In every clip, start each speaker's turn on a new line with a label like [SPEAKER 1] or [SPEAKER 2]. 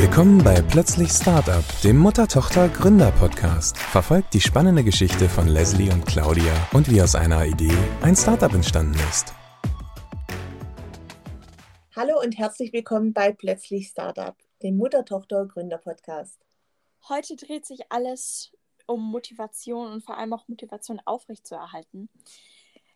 [SPEAKER 1] Willkommen bei Plötzlich Startup, dem Mutter-Tochter-Gründer-Podcast. Verfolgt die spannende Geschichte von Leslie und Claudia und wie aus einer Idee ein Startup entstanden ist.
[SPEAKER 2] Hallo und herzlich willkommen bei Plötzlich Startup, dem Mutter-Tochter-Gründer-Podcast.
[SPEAKER 3] Heute dreht sich alles um Motivation und vor allem auch Motivation aufrechtzuerhalten.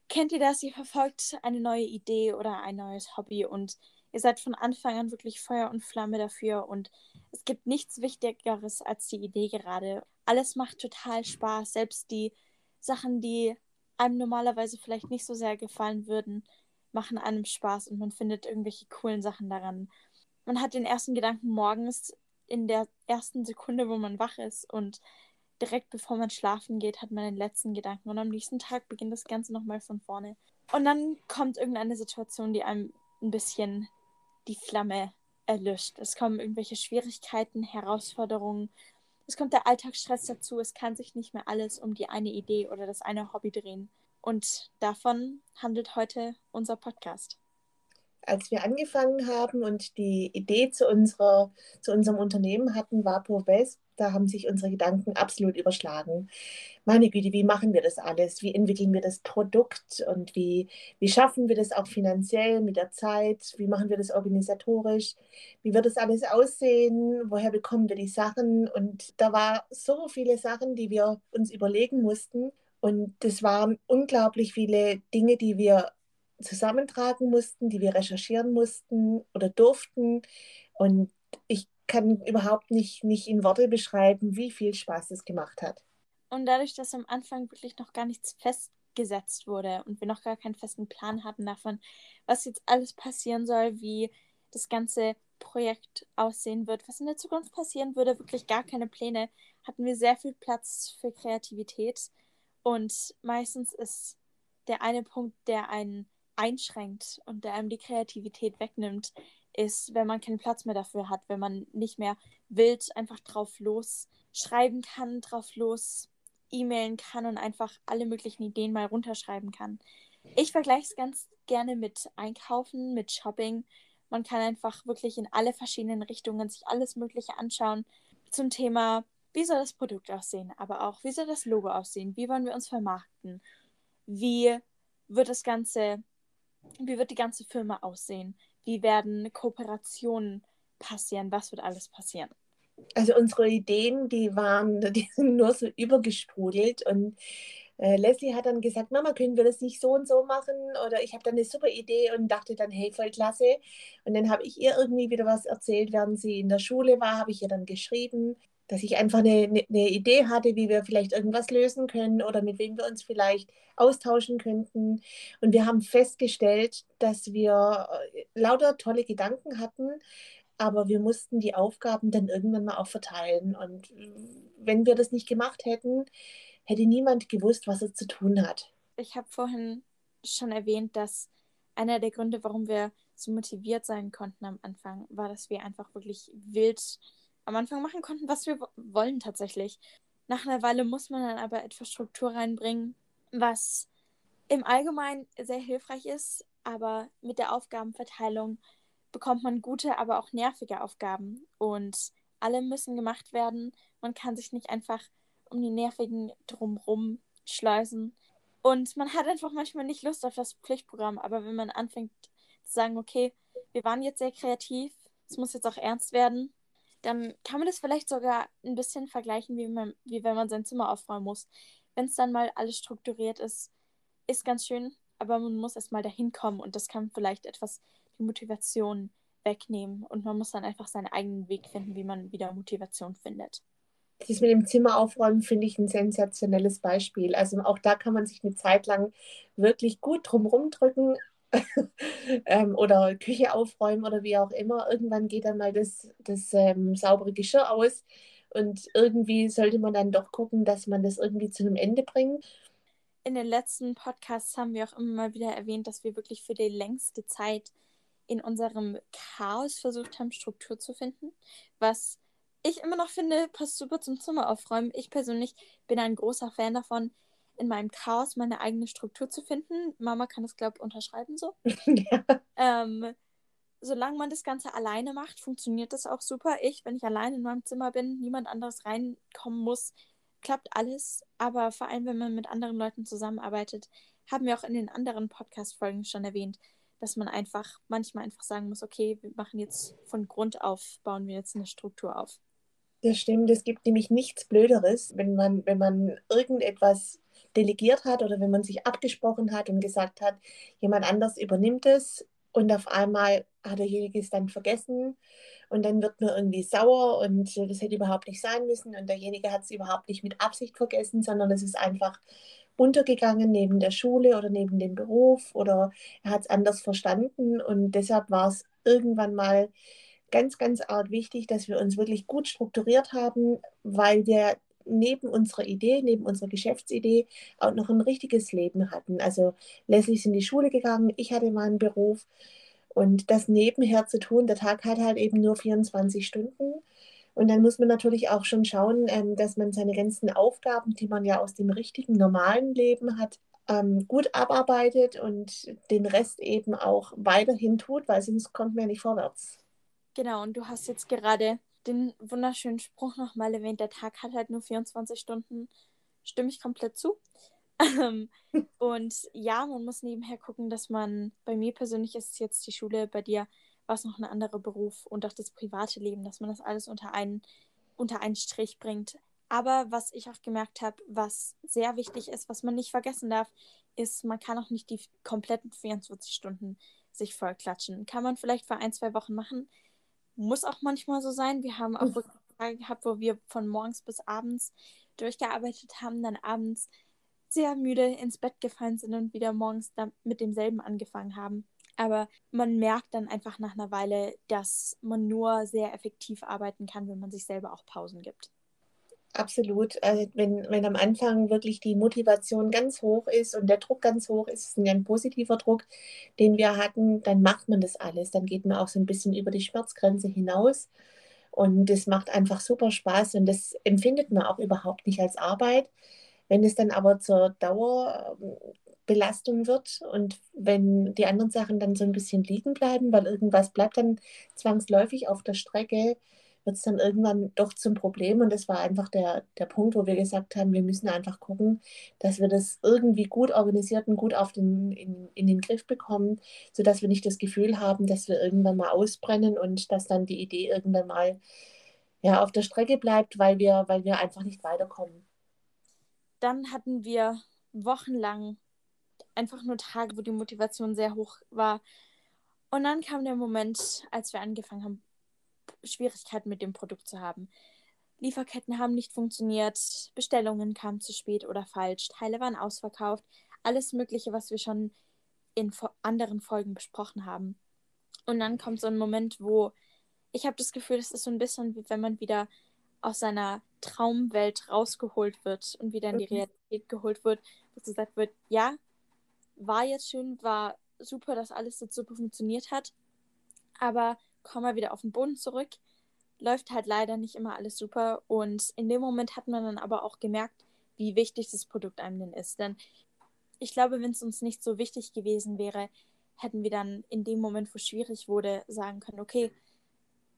[SPEAKER 3] Kennt ihr das? Ihr verfolgt eine neue Idee oder ein neues Hobby und Ihr seid von Anfang an wirklich Feuer und Flamme dafür und es gibt nichts Wichtigeres als die Idee gerade. Alles macht total Spaß, selbst die Sachen, die einem normalerweise vielleicht nicht so sehr gefallen würden, machen einem Spaß und man findet irgendwelche coolen Sachen daran. Man hat den ersten Gedanken morgens in der ersten Sekunde, wo man wach ist und direkt bevor man schlafen geht, hat man den letzten Gedanken und am nächsten Tag beginnt das Ganze nochmal von vorne. Und dann kommt irgendeine Situation, die einem ein bisschen die Flamme erlischt. Es kommen irgendwelche Schwierigkeiten, Herausforderungen. Es kommt der Alltagsstress dazu. Es kann sich nicht mehr alles um die eine Idee oder das eine Hobby drehen. Und davon handelt heute unser Podcast
[SPEAKER 2] als wir angefangen haben und die Idee zu, unserer, zu unserem Unternehmen hatten, war ProVest, da haben sich unsere Gedanken absolut überschlagen. Meine Güte, wie machen wir das alles? Wie entwickeln wir das Produkt und wie, wie schaffen wir das auch finanziell mit der Zeit? Wie machen wir das organisatorisch? Wie wird das alles aussehen? Woher bekommen wir die Sachen? Und da war so viele Sachen, die wir uns überlegen mussten. Und das waren unglaublich viele Dinge, die wir zusammentragen mussten, die wir recherchieren mussten oder durften. Und ich kann überhaupt nicht, nicht in Worte beschreiben, wie viel Spaß es gemacht hat.
[SPEAKER 3] Und dadurch, dass am Anfang wirklich noch gar nichts festgesetzt wurde und wir noch gar keinen festen Plan hatten davon, was jetzt alles passieren soll, wie das ganze Projekt aussehen wird, was in der Zukunft passieren würde, wirklich gar keine Pläne, hatten wir sehr viel Platz für Kreativität. Und meistens ist der eine Punkt, der einen einschränkt und der einem die Kreativität wegnimmt, ist, wenn man keinen Platz mehr dafür hat, wenn man nicht mehr wild einfach drauf los schreiben kann, drauf los e-mailen kann und einfach alle möglichen Ideen mal runterschreiben kann. Ich vergleiche es ganz gerne mit Einkaufen, mit Shopping. Man kann einfach wirklich in alle verschiedenen Richtungen sich alles Mögliche anschauen zum Thema, wie soll das Produkt aussehen, aber auch, wie soll das Logo aussehen, wie wollen wir uns vermarkten, wie wird das Ganze wie wird die ganze Firma aussehen? Wie werden Kooperationen passieren? Was wird alles passieren?
[SPEAKER 2] Also unsere Ideen, die waren, die sind nur so übergesprudelt und äh, Leslie hat dann gesagt, Mama, können wir das nicht so und so machen? Oder ich habe dann eine super Idee und dachte dann, hey, voll klasse. Und dann habe ich ihr irgendwie wieder was erzählt, während sie in der Schule war, habe ich ihr dann geschrieben dass ich einfach eine, eine, Idee hatte, wie wir vielleicht irgendwas lösen können oder mit wem wir uns vielleicht austauschen könnten. Und wir haben festgestellt, dass wir äh, lauter tolle Gedanken hatten, aber wir mussten die Aufgaben dann irgendwann mal auch verteilen. Und wenn wir das nicht gemacht hätten, hätte niemand gewusst, was er zu tun hat.
[SPEAKER 3] Ich habe vorhin schon erwähnt, dass einer der Gründe, warum wir so motiviert sein konnten am Anfang, war, dass wir einfach wirklich wild am Anfang machen konnten, was wir wollen tatsächlich. Nach einer Weile muss man dann aber etwas Struktur reinbringen, was im Allgemeinen sehr hilfreich ist, aber mit der Aufgabenverteilung bekommt man gute, aber auch nervige Aufgaben und alle müssen gemacht werden. Man kann sich nicht einfach um die nervigen drumrum schleusen. Und man hat einfach manchmal nicht Lust auf das Pflichtprogramm, aber wenn man anfängt zu sagen, okay, wir waren jetzt sehr kreativ, es muss jetzt auch ernst werden, dann kann man das vielleicht sogar ein bisschen vergleichen, wie, man, wie wenn man sein Zimmer aufräumen muss. Wenn es dann mal alles strukturiert ist, ist ganz schön, aber man muss erst mal dahin kommen und das kann vielleicht etwas die Motivation wegnehmen und man muss dann einfach seinen eigenen Weg finden, wie man wieder Motivation findet.
[SPEAKER 2] Das mit dem Zimmer aufräumen finde ich ein sensationelles Beispiel. Also auch da kann man sich eine Zeit lang wirklich gut drum rumdrücken, ähm, oder Küche aufräumen oder wie auch immer. Irgendwann geht dann mal das, das ähm, saubere Geschirr aus und irgendwie sollte man dann doch gucken, dass man das irgendwie zu einem Ende bringt.
[SPEAKER 3] In den letzten Podcasts haben wir auch immer mal wieder erwähnt, dass wir wirklich für die längste Zeit in unserem Chaos versucht haben, Struktur zu finden, was ich immer noch finde, passt super zum Zimmer aufräumen. Ich persönlich bin ein großer Fan davon, in meinem Chaos meine eigene Struktur zu finden. Mama kann das, glaube ich, unterschreiben so. ja. ähm, solange man das Ganze alleine macht, funktioniert das auch super. Ich, wenn ich allein in meinem Zimmer bin, niemand anderes reinkommen muss, klappt alles. Aber vor allem, wenn man mit anderen Leuten zusammenarbeitet, haben wir auch in den anderen Podcast-Folgen schon erwähnt, dass man einfach manchmal einfach sagen muss, okay, wir machen jetzt von Grund auf, bauen wir jetzt eine Struktur auf.
[SPEAKER 2] Das stimmt, es gibt nämlich nichts Blöderes, wenn man, wenn man irgendetwas delegiert hat oder wenn man sich abgesprochen hat und gesagt hat, jemand anders übernimmt es und auf einmal hat derjenige es dann vergessen und dann wird man irgendwie sauer und das hätte überhaupt nicht sein müssen und derjenige hat es überhaupt nicht mit Absicht vergessen, sondern es ist einfach untergegangen neben der Schule oder neben dem Beruf oder er hat es anders verstanden und deshalb war es irgendwann mal ganz, ganz arg wichtig, dass wir uns wirklich gut strukturiert haben, weil wir neben unserer Idee, neben unserer Geschäftsidee auch noch ein richtiges Leben hatten. Also Leslie ist in die Schule gegangen, ich hatte meinen Beruf und das nebenher zu tun, der Tag hat halt eben nur 24 Stunden. Und dann muss man natürlich auch schon schauen, ähm, dass man seine ganzen Aufgaben, die man ja aus dem richtigen, normalen Leben hat, ähm, gut abarbeitet und den Rest eben auch weiterhin tut, weil sonst kommt man ja nicht vorwärts.
[SPEAKER 3] Genau, und du hast jetzt gerade den wunderschönen Spruch nochmal erwähnt, der Tag hat halt nur 24 Stunden. Stimme ich komplett zu. Ähm, und ja, man muss nebenher gucken, dass man, bei mir persönlich ist es jetzt die Schule, bei dir war es noch ein anderer Beruf und auch das private Leben, dass man das alles unter einen, unter einen Strich bringt. Aber was ich auch gemerkt habe, was sehr wichtig ist, was man nicht vergessen darf, ist, man kann auch nicht die kompletten 24 Stunden sich vollklatschen. Kann man vielleicht für ein, zwei Wochen machen, muss auch manchmal so sein. Wir haben auch wirklich Tage gehabt, wo wir von morgens bis abends durchgearbeitet haben, dann abends sehr müde ins Bett gefallen sind und wieder morgens mit demselben angefangen haben. Aber man merkt dann einfach nach einer Weile, dass man nur sehr effektiv arbeiten kann, wenn man sich selber auch Pausen gibt.
[SPEAKER 2] Absolut. Also wenn, wenn am Anfang wirklich die Motivation ganz hoch ist und der Druck ganz hoch ist, ist ein positiver Druck, den wir hatten, dann macht man das alles. Dann geht man auch so ein bisschen über die Schmerzgrenze hinaus. Und das macht einfach super Spaß und das empfindet man auch überhaupt nicht als Arbeit. Wenn es dann aber zur Dauerbelastung wird und wenn die anderen Sachen dann so ein bisschen liegen bleiben, weil irgendwas bleibt dann zwangsläufig auf der Strecke, wird es dann irgendwann doch zum Problem. Und das war einfach der, der Punkt, wo wir gesagt haben, wir müssen einfach gucken, dass wir das irgendwie gut organisiert und gut auf den, in, in den Griff bekommen, sodass wir nicht das Gefühl haben, dass wir irgendwann mal ausbrennen und dass dann die Idee irgendwann mal ja, auf der Strecke bleibt, weil wir, weil wir einfach nicht weiterkommen.
[SPEAKER 3] Dann hatten wir wochenlang einfach nur Tage, wo die Motivation sehr hoch war. Und dann kam der Moment, als wir angefangen haben, Schwierigkeiten mit dem Produkt zu haben. Lieferketten haben nicht funktioniert, Bestellungen kamen zu spät oder falsch, Teile waren ausverkauft, alles Mögliche, was wir schon in anderen Folgen besprochen haben. Und dann kommt so ein Moment, wo ich habe das Gefühl, es ist so ein bisschen wie wenn man wieder aus seiner Traumwelt rausgeholt wird und wieder in die mhm. Realität geholt wird, wo gesagt wird, ja, war jetzt schön, war super, dass alles so super funktioniert hat, aber kommen wir wieder auf den Boden zurück. Läuft halt leider nicht immer alles super. Und in dem Moment hat man dann aber auch gemerkt, wie wichtig das Produkt einem denn ist. Denn ich glaube, wenn es uns nicht so wichtig gewesen wäre, hätten wir dann in dem Moment, wo es schwierig wurde, sagen können, okay,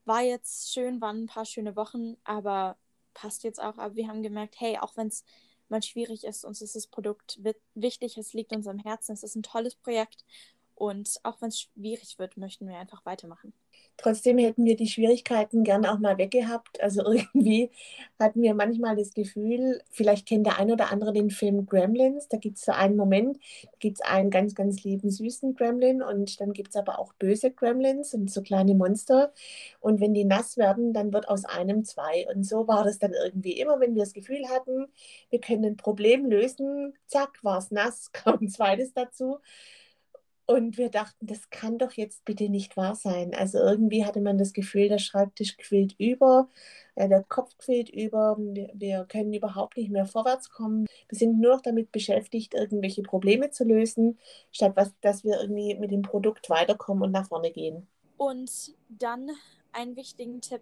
[SPEAKER 3] war jetzt schön, waren ein paar schöne Wochen, aber passt jetzt auch. Aber wir haben gemerkt, hey, auch wenn es mal schwierig ist, uns ist das Produkt wichtig, es liegt uns am Herzen, es ist ein tolles Projekt und auch wenn es schwierig wird, möchten wir einfach weitermachen.
[SPEAKER 2] Trotzdem hätten wir die Schwierigkeiten gern auch mal weggehabt. Also irgendwie hatten wir manchmal das Gefühl, vielleicht kennt der ein oder andere den Film Gremlins. Da gibt es so einen Moment, da gibt es einen ganz, ganz lieben, süßen Gremlin und dann gibt es aber auch böse Gremlins und so kleine Monster. Und wenn die nass werden, dann wird aus einem zwei. Und so war das dann irgendwie immer, wenn wir das Gefühl hatten, wir können ein Problem lösen, zack, war es nass, kam ein zweites dazu. Und wir dachten, das kann doch jetzt bitte nicht wahr sein. Also irgendwie hatte man das Gefühl, der Schreibtisch quillt über, äh, der Kopf quillt über, wir, können überhaupt nicht mehr vorwärts kommen. Wir sind nur noch damit beschäftigt, irgendwelche Probleme zu lösen, statt was, dass wir irgendwie mit dem Produkt weiterkommen und nach vorne gehen.
[SPEAKER 3] Und dann einen wichtigen Tipp,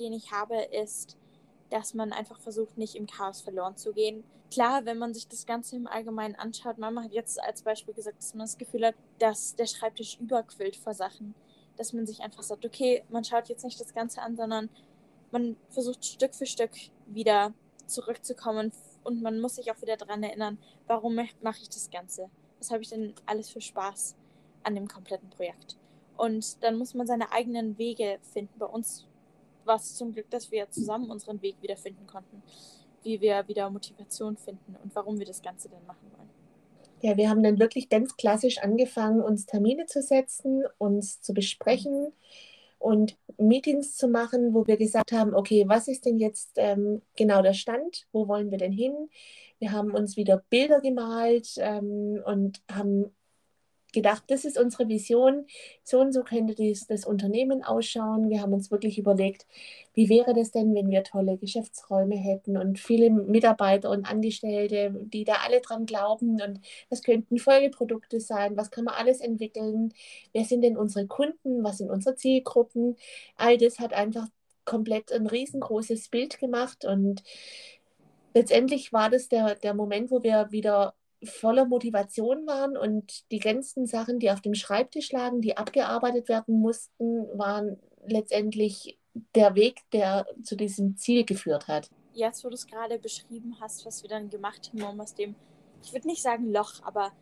[SPEAKER 3] den ich habe, ist, dass man einfach versucht, nicht im Chaos verloren zu gehen. Klar, wenn man sich das Ganze im Allgemeinen anschaut, Mama hat jetzt als Beispiel gesagt, dass man das Gefühl hat, dass der Schreibtisch überquillt vor Sachen. dass man sich einfach sagt, okay, man schaut jetzt nicht das Ganze an, sondern man versucht Stück für Stück wieder zurückzukommen und man muss sich auch wieder daran erinnern, warum mache ich das Ganze? Was habe ich denn alles für Spaß an dem kompletten Projekt? Und dann muss man seine eigenen Wege finden. Bei uns war es zum Glück, dass wir zusammen unseren Weg wiederfinden konnten, wie wir wieder Motivation finden und warum wir das Ganze denn machen wollen.
[SPEAKER 2] Ja, wir haben dann wirklich ganz klassisch angefangen, uns Termine zu setzen, uns zu besprechen und Meetings zu machen, wo wir gesagt haben, okay, was ist denn jetzt ähm, genau der Stand? Wo wollen wir denn hin? Wir haben uns wieder Bilder gemalt ähm, und haben gedacht, das ist unsere Vision, so und so könnte dies, das Unternehmen ausschauen. Wir haben uns wirklich überlegt, wie wäre das denn, wenn wir tolle Geschäftsräume hätten und viele Mitarbeiter und Angestellte, die da alle dran glauben und was könnten Folgeprodukte sein, was kann man alles entwickeln, wer sind denn unsere Kunden, was sind unsere Zielgruppen. All das hat einfach komplett ein riesengroßes Bild gemacht und letztendlich war das der, der Moment, wo wir wieder voller Motivation waren und die ganzen Sachen, die auf dem Schreibtisch lagen, die abgearbeitet werden mussten, waren letztendlich der Weg, der zu diesem Ziel geführt hat.
[SPEAKER 3] Jetzt, wo du es gerade beschrieben hast, was wir dann gemacht haben, um aus dem, ich würde nicht sagen Loch, aber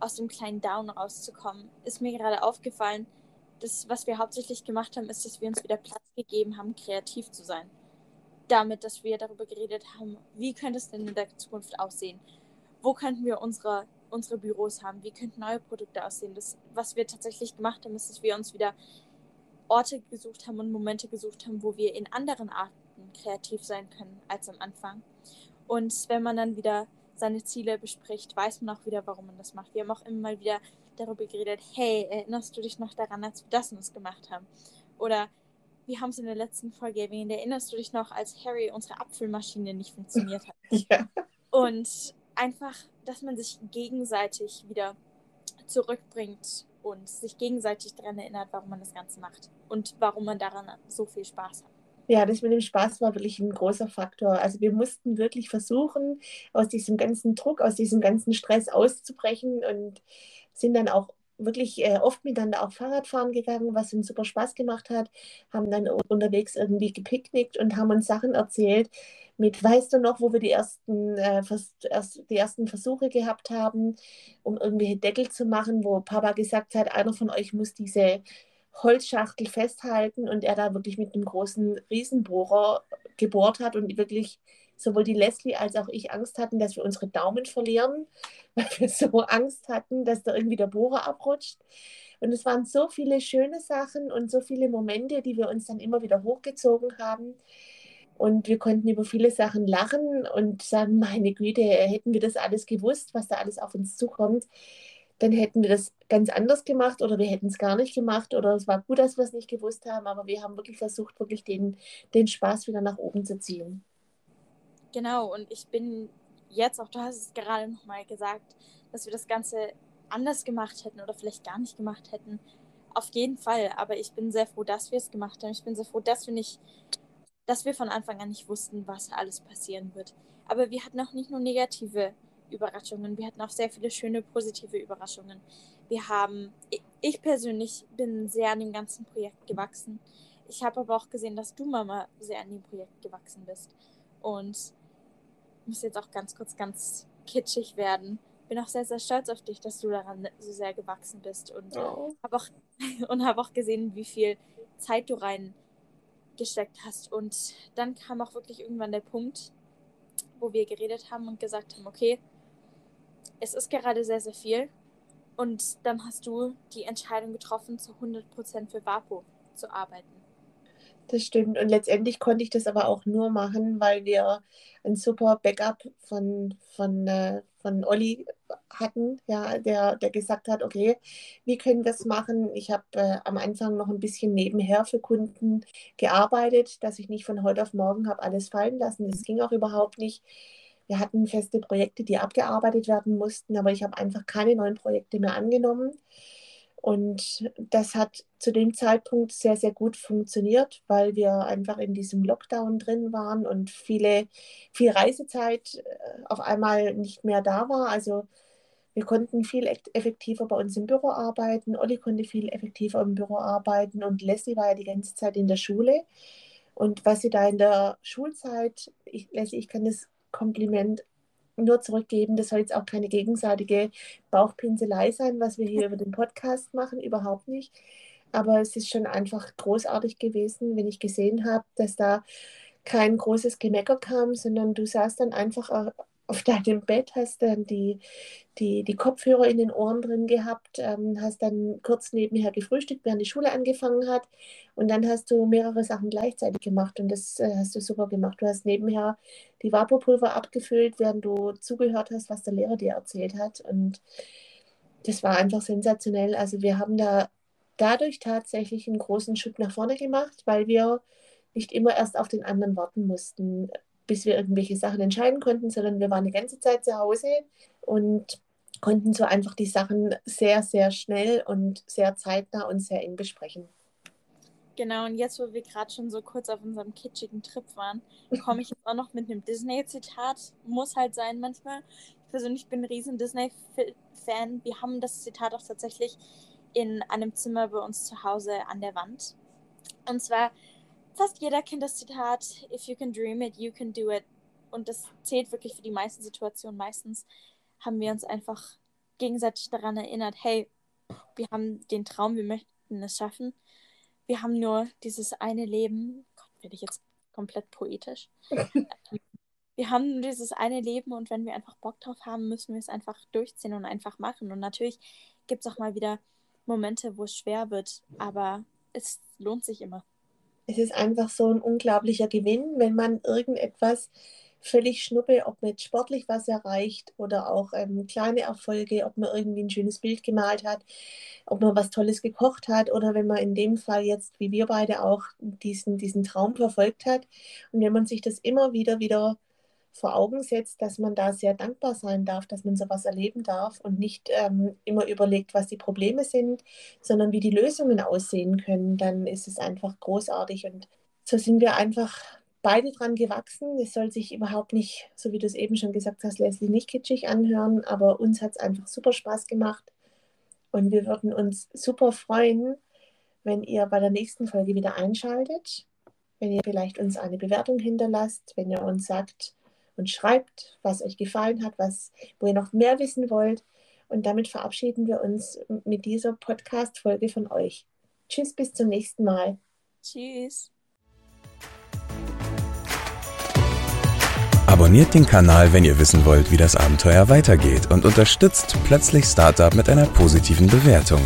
[SPEAKER 3] aus dem kleinen Down rauszukommen, ist mir gerade aufgefallen, dass was wir hauptsächlich gemacht haben, ist, dass wir uns wieder Platz gegeben haben, kreativ zu sein. Damit, dass wir darüber geredet haben, wie könnte es denn in der Zukunft aussehen? Wo könnten wir unsere, unsere Büros haben, wie könnten neue Produkte aussehen. Das, was wir tatsächlich gemacht haben, ist, dass wir uns wieder Orte gesucht haben und Momente gesucht haben, wo wir in anderen Arten kreativ sein können als am Anfang. Und wenn man dann wieder seine Ziele bespricht, weiß man auch wieder, warum man das macht. Wir haben auch immer mal wieder darüber geredet, hey, erinnerst du dich noch daran, als wir das und das gemacht haben? Oder wir haben es in der letzten Folge erwähnt, erinnerst du dich noch, als Harry unsere Apfelmaschine nicht funktioniert hat? Ja. Und einfach, dass man sich gegenseitig wieder zurückbringt und sich gegenseitig daran erinnert, warum man das Ganze macht und warum man daran so viel Spaß hat.
[SPEAKER 2] Ja, das mit dem Spaß war wirklich ein großer Faktor. Also wir mussten wirklich versuchen, aus diesem ganzen Druck, aus diesem ganzen Stress auszubrechen und sind dann auch wirklich äh, oft miteinander auch Fahrradfahren gegangen, was uns super Spaß gemacht hat, haben dann unterwegs irgendwie gepicknickt und haben uns Sachen erzählt mit, weißt du noch, wo wir die ersten, äh, erst, die ersten Versuche gehabt haben, um irgendwelche Deckel zu machen, wo Papa gesagt hat, einer von euch muss diese Holzschachtel festhalten und er da wirklich mit einem großen Riesenbohrer gebohrt hat und wirklich sowohl die Leslie als auch ich Angst hatten, dass wir unsere Daumen verlieren, weil wir so Angst hatten, dass da irgendwie der Bohrer abrutscht. Und es waren so viele schöne Sachen und so viele Momente, die wir uns dann immer wieder hochgezogen haben. Und wir konnten über viele Sachen lachen und sagen, meine Güte, hätten wir das alles gewusst, was da alles auf uns zukommt, dann hätten wir das ganz anders gemacht oder wir hätten es gar nicht gemacht oder es war gut, dass wir es nicht gewusst haben, aber wir haben wirklich versucht, wirklich den, den Spaß wieder nach oben zu ziehen.
[SPEAKER 3] Genau, und ich bin jetzt auch, du hast es gerade nochmal gesagt, dass wir das Ganze anders gemacht hätten oder vielleicht gar nicht gemacht hätten. Auf jeden Fall, aber ich bin sehr froh, dass wir es gemacht haben. Ich bin sehr froh, dass wir nicht, dass wir von Anfang an nicht wussten, was alles passieren wird. Aber wir hatten auch nicht nur negative Überraschungen, wir hatten auch sehr viele schöne positive Überraschungen. Wir haben, ich persönlich bin sehr an dem ganzen Projekt gewachsen. Ich habe aber auch gesehen, dass du, Mama, sehr an dem Projekt gewachsen bist. Und muss jetzt auch ganz kurz ganz kitschig werden. Bin auch sehr, sehr stolz auf dich, dass du daran so sehr gewachsen bist und oh. habe auch, hab auch gesehen, wie viel Zeit du reingesteckt hast. Und dann kam auch wirklich irgendwann der Punkt, wo wir geredet haben und gesagt haben, okay, es ist gerade sehr, sehr viel. Und dann hast du die Entscheidung getroffen, zu 100% für Vapo zu arbeiten.
[SPEAKER 2] Das stimmt. Und letztendlich konnte ich das aber auch nur machen, weil wir ein super Backup von, von, äh, von Olli hatten, ja, der, der gesagt hat, okay, wie können wir es machen? Ich habe äh, am Anfang noch ein bisschen nebenher für Kunden gearbeitet, dass ich nicht von heute auf morgen habe alles fallen lassen. Das ging auch überhaupt nicht. Wir hatten feste Projekte, die abgearbeitet werden mussten, aber ich habe einfach keine neuen Projekte mehr angenommen. Und das hat zu dem Zeitpunkt sehr, sehr gut funktioniert, weil wir einfach in diesem Lockdown drin waren und viele, viel Reisezeit äh, auf einmal nicht mehr da war. Also Wir konnten viel effektiver bei uns im Büro arbeiten. Olli konnte viel effektiver im Büro arbeiten und Leslie war ja die ganze Zeit in der Schule. Und was sie da in der Schulzeit, ich, Leslie, ich kann das Kompliment nur zurückgeben. Das soll jetzt auch keine gegenseitige Bauchpinselei sein, was wir hier über den Podcast machen, überhaupt nicht. Aber es ist schon einfach großartig gewesen, wenn ich gesehen habe, dass da kein großes Gemecker kam, sondern du saßt dann einfach auf deinem Bett, hast dann die, die, die Kopfhörer in den Ohren drin gehabt, ähm, hast dann kurz nebenher gefrühstückt, während die Schule angefangen hat und dann hast du mehrere Sachen gleichzeitig gemacht und das äh, hast du super gemacht. Du hast nebenher die Vaporpulver abgefüllt, während du zugehört hast, was der Lehrer dir erzählt hat und das war einfach sensationell. Also wir haben da dadurch tatsächlich einen großen Schritt nach vorne gemacht, weil wir nicht immer erst auf den anderen warten mussten bis wir irgendwelche Sachen entscheiden konnten, sondern wir waren die ganze Zeit zu Hause und konnten so einfach die Sachen sehr, sehr schnell und sehr zeitnah und sehr eng besprechen.
[SPEAKER 3] Genau, und jetzt, wo wir gerade schon so kurz auf unserem kitschigen Trip waren, komme ich jetzt auch noch mit einem Disney-Zitat. Muss halt sein manchmal. Ich persönlich bin ein riesen Disney-Fan. Wir haben das Zitat auch tatsächlich in einem Zimmer bei uns zu Hause an der Wand. Und zwar fast jeder kennt das Zitat, if you can dream it, you can do it. Und das zählt wirklich für die meisten Situationen. Meistens haben wir uns einfach gegenseitig daran erinnert, hey, wir haben den Traum, wir möchten es schaffen. Wir haben nur dieses eine Leben. Gott, werde ich jetzt komplett poetisch. wir haben nur dieses eine Leben und wenn wir einfach Bock drauf haben, müssen wir es einfach durchziehen und einfach machen. Und natürlich gibt es auch mal wieder Momente, wo es schwer wird, aber es lohnt sich immer
[SPEAKER 2] es ist einfach so ein unglaublicher Gewinn, wenn man irgendetwas völlig schnuppe, ob man jetzt sportlich was erreicht oder auch ähm, kleine Erfolge, ob man irgendwie ein schönes Bild gemalt hat, ob man was Tolles gekocht hat oder wenn man in dem Fall jetzt, wie wir beide auch, diesen, diesen Traum verfolgt hat. Und wenn man sich das immer wieder wieder vor Augen setzt, dass man da sehr dankbar sein darf, dass man sowas erleben darf und nicht ähm, immer überlegt, was die Probleme sind, sondern wie die Lösungen aussehen können, dann ist es einfach großartig. Und so sind wir einfach beide dran gewachsen. Es soll sich überhaupt nicht, so wie du es eben schon gesagt hast, Leslie, nicht kitschig anhören, aber uns hat es einfach super Spaß gemacht. Und wir würden uns super freuen, wenn ihr bei der nächsten Folge wieder einschaltet, wenn ihr vielleicht uns eine Bewertung hinterlasst, wenn ihr uns sagt, und schreibt, was euch gefallen hat, was, wo ihr noch mehr wissen wollt. Und damit verabschieden wir uns mit dieser Podcast-Folge von euch. Tschüss, bis zum nächsten Mal.
[SPEAKER 3] Tschüss.
[SPEAKER 1] Abonniert den Kanal, wenn ihr wissen wollt, wie das Abenteuer weitergeht und unterstützt plötzlich Startup mit einer positiven Bewertung.